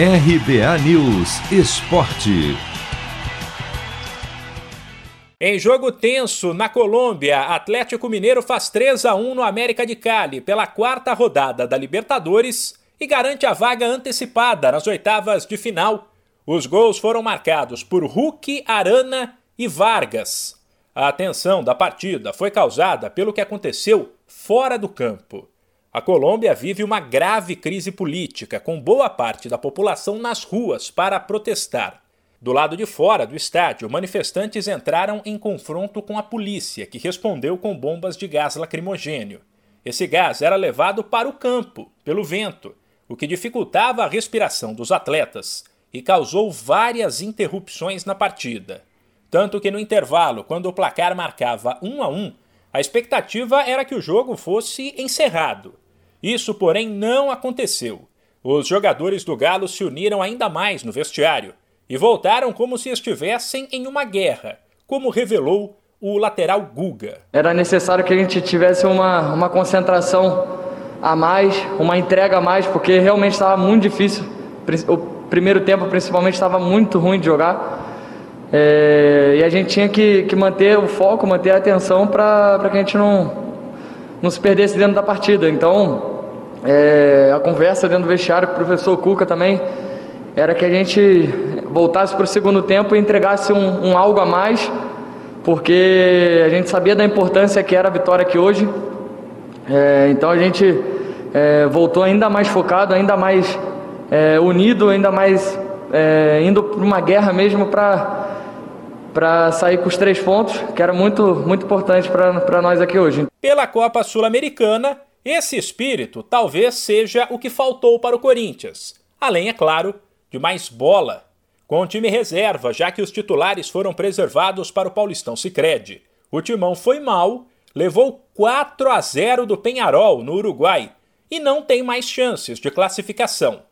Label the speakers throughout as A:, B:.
A: RBA News Esporte.
B: Em jogo tenso na Colômbia, Atlético Mineiro faz 3 a 1 no América de Cali pela quarta rodada da Libertadores e garante a vaga antecipada nas oitavas de final. Os gols foram marcados por Hulk, Arana e Vargas. A atenção da partida foi causada pelo que aconteceu fora do campo. A Colômbia vive uma grave crise política, com boa parte da população nas ruas para protestar. Do lado de fora do estádio, manifestantes entraram em confronto com a polícia, que respondeu com bombas de gás lacrimogênio. Esse gás era levado para o campo, pelo vento, o que dificultava a respiração dos atletas e causou várias interrupções na partida. Tanto que no intervalo, quando o placar marcava 1 a 1, a expectativa era que o jogo fosse encerrado. Isso, porém, não aconteceu. Os jogadores do Galo se uniram ainda mais no vestiário e voltaram como se estivessem em uma guerra, como revelou o lateral Guga.
C: Era necessário que a gente tivesse uma, uma concentração a mais, uma entrega a mais, porque realmente estava muito difícil. O primeiro tempo, principalmente, estava muito ruim de jogar. É, e a gente tinha que, que, manter o foco, manter a atenção para que a gente não, não se perdesse dentro da partida. Então, é, a conversa dentro do vestiário com o professor Cuca também era que a gente voltasse para o segundo tempo e entregasse um, um, algo a mais, porque a gente sabia da importância que era a vitória aqui hoje. É, então a gente é, voltou ainda mais focado, ainda mais é, unido, ainda mais é, indo para uma guerra mesmo para para sair com os três pontos, que era muito, muito importante para nós aqui hoje.
B: Pela Copa Sul-Americana, esse espírito talvez seja o que faltou para o Corinthians, além, é claro, de mais bola. Com o time reserva, já que os titulares foram preservados para o Paulistão Sicredi. O Timão foi mal, levou 4 a 0 do Penharol no Uruguai e não tem mais chances de classificação.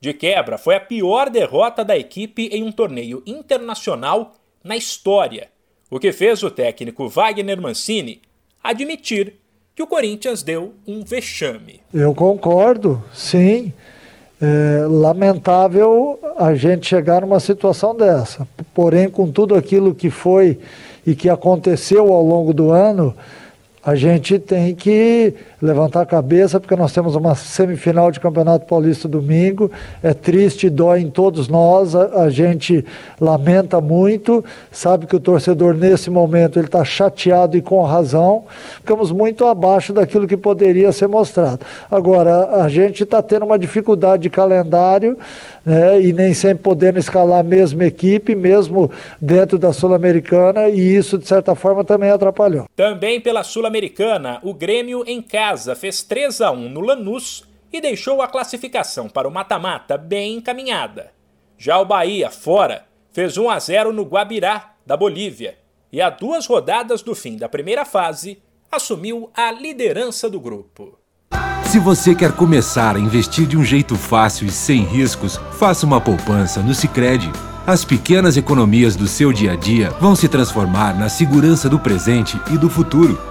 B: De quebra, foi a pior derrota da equipe em um torneio internacional na história, o que fez o técnico Wagner Mancini admitir que o Corinthians deu um vexame.
D: Eu concordo, sim. É lamentável a gente chegar numa situação dessa. Porém, com tudo aquilo que foi e que aconteceu ao longo do ano, a gente tem que levantar a cabeça, porque nós temos uma semifinal de Campeonato Paulista domingo. É triste, dói em todos nós, a, a gente lamenta muito, sabe que o torcedor nesse momento ele está chateado e com razão. Ficamos muito abaixo daquilo que poderia ser mostrado. Agora, a gente está tendo uma dificuldade de calendário né, e nem sempre podendo escalar a mesma equipe, mesmo dentro da Sul-Americana, e isso, de certa forma, também atrapalhou.
B: Também pela Sul-Americana, o Grêmio em casa fez 3 a 1 no Lanús e deixou a classificação para o mata-mata bem encaminhada. Já o Bahia, fora, fez 1 a 0 no Guabirá, da Bolívia, e a duas rodadas do fim da primeira fase, assumiu a liderança do grupo.
A: Se você quer começar a investir de um jeito fácil e sem riscos, faça uma poupança no Sicredi. As pequenas economias do seu dia a dia vão se transformar na segurança do presente e do futuro.